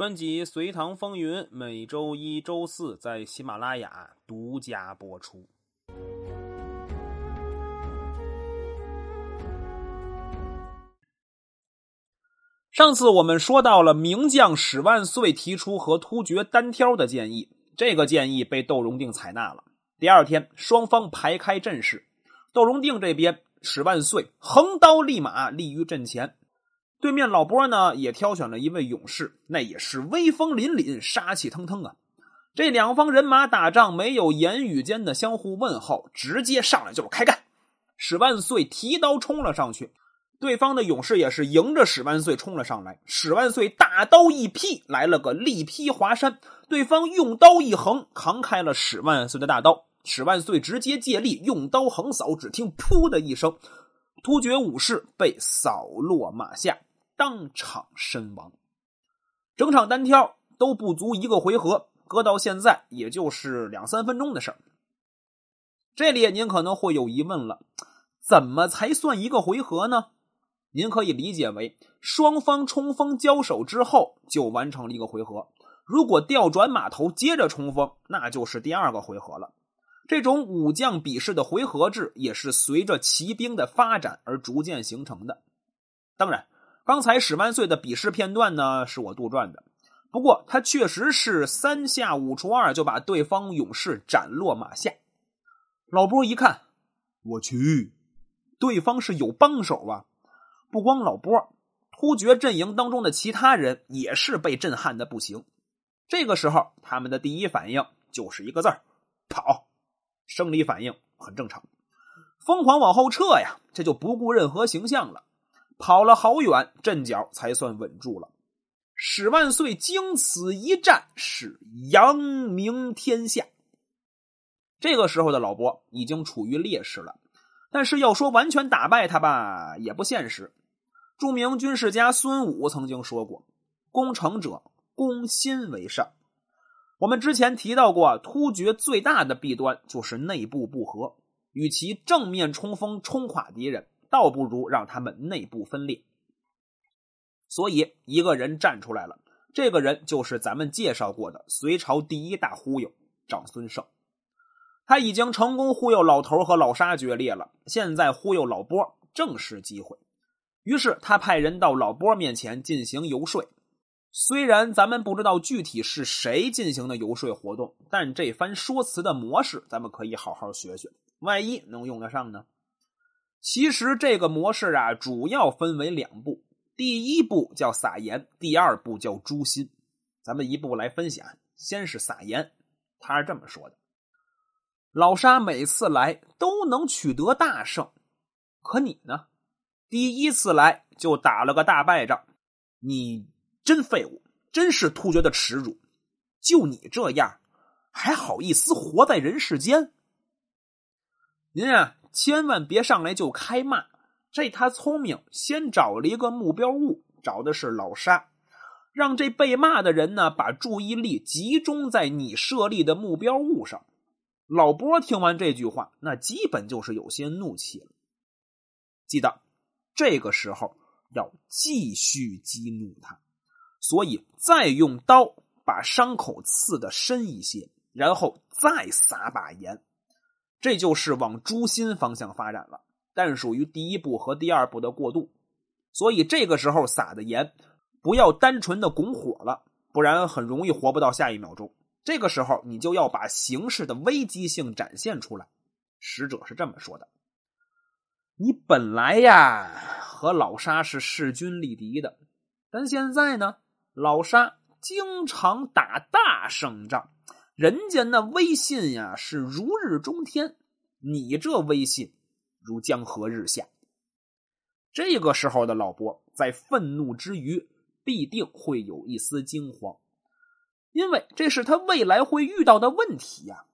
专辑《隋唐风云》每周一、周四在喜马拉雅独家播出。上次我们说到了名将史万岁提出和突厥单挑的建议，这个建议被窦融定采纳了。第二天，双方排开阵势，窦融定这边史万岁横刀立马立于阵前。对面老波呢，也挑选了一位勇士，那也是威风凛凛、杀气腾腾啊！这两方人马打仗没有言语间的相互问候，直接上来就是开干。史万岁提刀冲了上去，对方的勇士也是迎着史万岁冲了上来。史万岁大刀一劈，来了个力劈华山，对方用刀一横，扛开了史万岁的大刀。史万岁直接借力用刀横扫，只听“噗”的一声，突厥武士被扫落马下。当场身亡，整场单挑都不足一个回合，搁到现在也就是两三分钟的事儿。这里您可能会有疑问了：怎么才算一个回合呢？您可以理解为双方冲锋交手之后就完成了一个回合。如果调转马头接着冲锋，那就是第二个回合了。这种武将比试的回合制也是随着骑兵的发展而逐渐形成的。当然。刚才史万岁的比试片段呢，是我杜撰的。不过他确实是三下五除二就把对方勇士斩落马下。老波一看，我去，对方是有帮手啊！不光老波，突厥阵营当中的其他人也是被震撼的不行。这个时候，他们的第一反应就是一个字儿：跑。生理反应很正常，疯狂往后撤呀，这就不顾任何形象了。跑了好远，阵脚才算稳住了。史万岁经此一战，是扬名天下。这个时候的老伯已经处于劣势了，但是要说完全打败他吧，也不现实。著名军事家孙武曾经说过：“攻城者，攻心为上。”我们之前提到过，突厥最大的弊端就是内部不和，与其正面冲锋冲垮敌人。倒不如让他们内部分裂。所以一个人站出来了，这个人就是咱们介绍过的隋朝第一大忽悠长孙晟。他已经成功忽悠老头和老沙决裂了，现在忽悠老波正是机会。于是他派人到老波面前进行游说。虽然咱们不知道具体是谁进行的游说活动，但这番说辞的模式，咱们可以好好学学，万一能用得上呢？其实这个模式啊，主要分为两步。第一步叫撒盐，第二步叫诛心。咱们一步来分享。先是撒盐，他是这么说的：老沙每次来都能取得大胜，可你呢？第一次来就打了个大败仗，你真废物，真是突厥的耻辱。就你这样，还好意思活在人世间？您啊！千万别上来就开骂，这他聪明，先找了一个目标物，找的是老沙，让这被骂的人呢把注意力集中在你设立的目标物上。老波听完这句话，那基本就是有些怒气了。记得这个时候要继续激怒他，所以再用刀把伤口刺的深一些，然后再撒把盐。这就是往诛心方向发展了，但属于第一步和第二步的过渡，所以这个时候撒的盐不要单纯的拱火了，不然很容易活不到下一秒钟。这个时候你就要把形势的危机性展现出来。使者是这么说的：“你本来呀和老沙是势均力敌的，但现在呢，老沙经常打大胜仗。”人家那威信呀是如日中天，你这威信如江河日下。这个时候的老伯在愤怒之余，必定会有一丝惊慌，因为这是他未来会遇到的问题呀。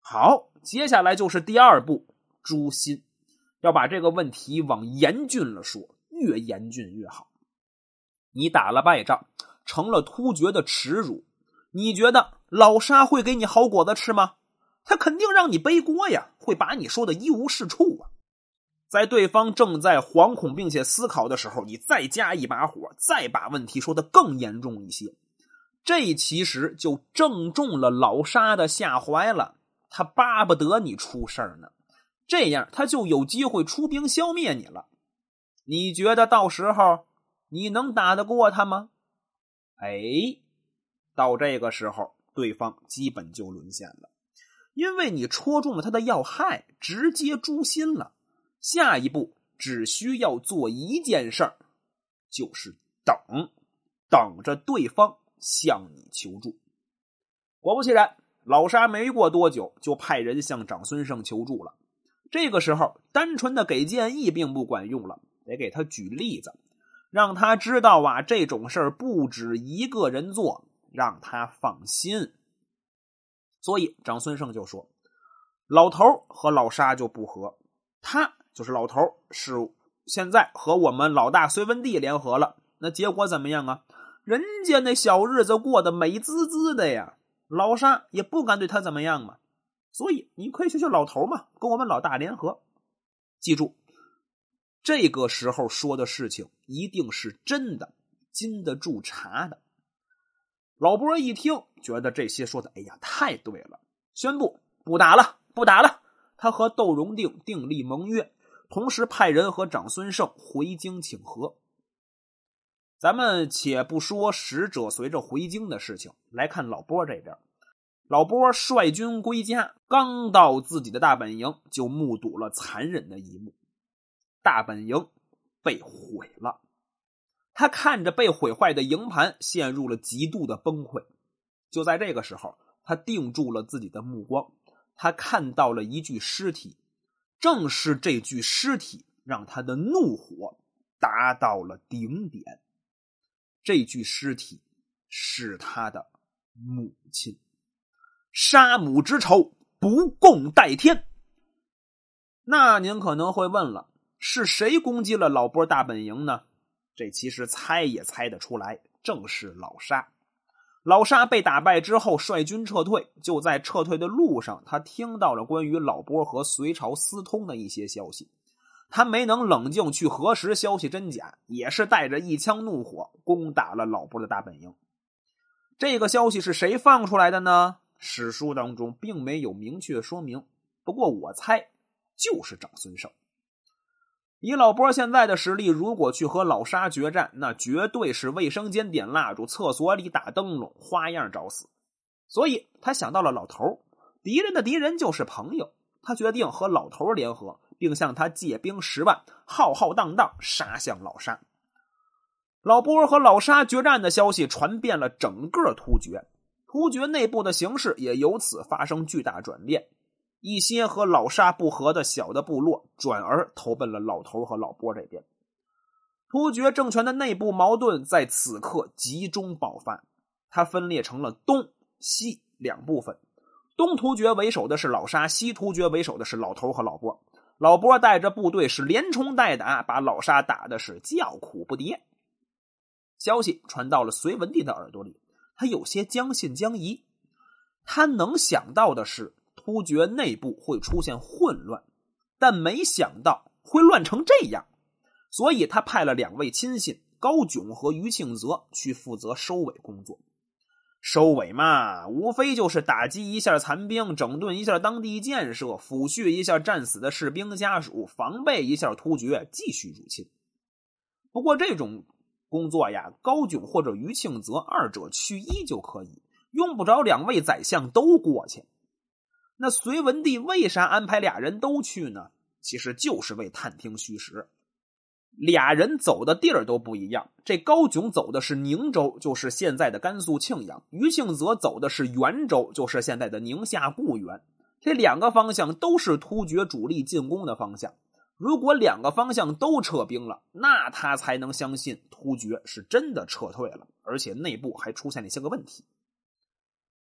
好，接下来就是第二步，诛心，要把这个问题往严峻了说，越严峻越好。你打了败仗，成了突厥的耻辱。你觉得老沙会给你好果子吃吗？他肯定让你背锅呀，会把你说的一无是处啊。在对方正在惶恐并且思考的时候，你再加一把火，再把问题说的更严重一些。这其实就正中了老沙的下怀了。他巴不得你出事儿呢，这样他就有机会出兵消灭你了。你觉得到时候你能打得过他吗？哎，到这个时候，对方基本就沦陷了，因为你戳中了他的要害，直接诛心了。下一步只需要做一件事儿，就是等，等着对方向你求助。果不其然。老沙没过多久就派人向长孙晟求助了。这个时候，单纯的给建议并不管用了，得给他举例子，让他知道啊，这种事儿不止一个人做，让他放心。所以长孙晟就说：“老头和老沙就不和，他就是老头是现在和我们老大隋文帝联合了，那结果怎么样啊？人家那小日子过得美滋滋的呀。”老沙也不敢对他怎么样嘛，所以你可以学学老头嘛，跟我们老大联合。记住，这个时候说的事情一定是真的，经得住查的。老波一听，觉得这些说的，哎呀，太对了，宣布不打了，不打了。他和窦荣定订立盟约，同时派人和长孙晟回京请和。咱们且不说使者随着回京的事情，来看老波这边。老波率军归家，刚到自己的大本营，就目睹了残忍的一幕：大本营被毁了。他看着被毁坏的营盘，陷入了极度的崩溃。就在这个时候，他定住了自己的目光，他看到了一具尸体。正是这具尸体，让他的怒火达到了顶点。这具尸体是他的母亲，杀母之仇不共戴天。那您可能会问了，是谁攻击了老波大本营呢？这其实猜也猜得出来，正是老沙。老沙被打败之后，率军撤退。就在撤退的路上，他听到了关于老波和隋朝私通的一些消息。他没能冷静去核实消息真假，也是带着一腔怒火攻打了老波的大本营。这个消息是谁放出来的呢？史书当中并没有明确说明，不过我猜就是长孙晟。以老波现在的实力，如果去和老沙决战，那绝对是卫生间点蜡烛，厕所里打灯笼，花样找死。所以他想到了老头，敌人的敌人就是朋友，他决定和老头联合。并向他借兵十万，浩浩荡荡杀向老沙。老波和老沙决战的消息传遍了整个突厥，突厥内部的形势也由此发生巨大转变。一些和老沙不和的小的部落转而投奔了老头和老波这边。突厥政权的内部矛盾在此刻集中爆发，它分裂成了东西两部分。东突厥为首的是老沙，西突厥为首的是老头和老波。老波带着部队是连冲带打，把老沙打的是叫苦不迭。消息传到了隋文帝的耳朵里，他有些将信将疑。他能想到的是突厥内部会出现混乱，但没想到会乱成这样，所以他派了两位亲信高炯和于庆泽去负责收尾工作。收尾嘛，无非就是打击一下残兵，整顿一下当地建设，抚恤一下战死的士兵家属，防备一下突厥继续入侵。不过这种工作呀，高炯或者于庆泽二者去一就可以，用不着两位宰相都过去。那隋文帝为啥安排俩人都去呢？其实就是为探听虚实。俩人走的地儿都不一样，这高炯走的是宁州，就是现在的甘肃庆阳；于庆泽走的是元州，就是现在的宁夏固原。这两个方向都是突厥主力进攻的方向。如果两个方向都撤兵了，那他才能相信突厥是真的撤退了，而且内部还出现了一些个问题。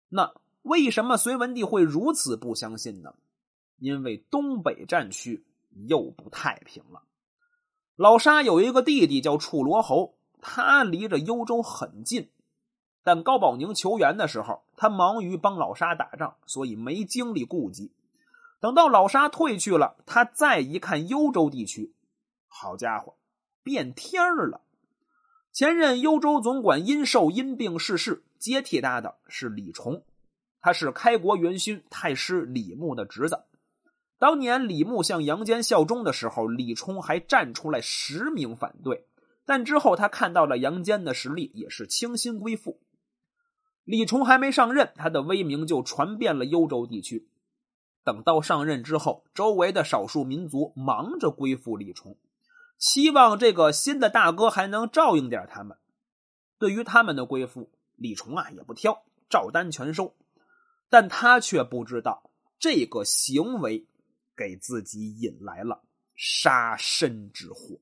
那为什么隋文帝会如此不相信呢？因为东北战区又不太平了。老沙有一个弟弟叫处罗侯，他离着幽州很近，但高保宁求援的时候，他忙于帮老沙打仗，所以没精力顾及。等到老沙退去了，他再一看幽州地区，好家伙，变天儿了！前任幽州总管因寿因病逝世，接替他的是李崇，他是开国元勋太师李牧的侄子。当年李牧向杨坚效忠的时候，李冲还站出来实名反对。但之后他看到了杨坚的实力，也是倾心归附。李冲还没上任，他的威名就传遍了幽州地区。等到上任之后，周围的少数民族忙着归附李冲，期望这个新的大哥还能照应点他们。对于他们的归附，李冲啊也不挑，照单全收。但他却不知道这个行为给自己引来了杀身之祸。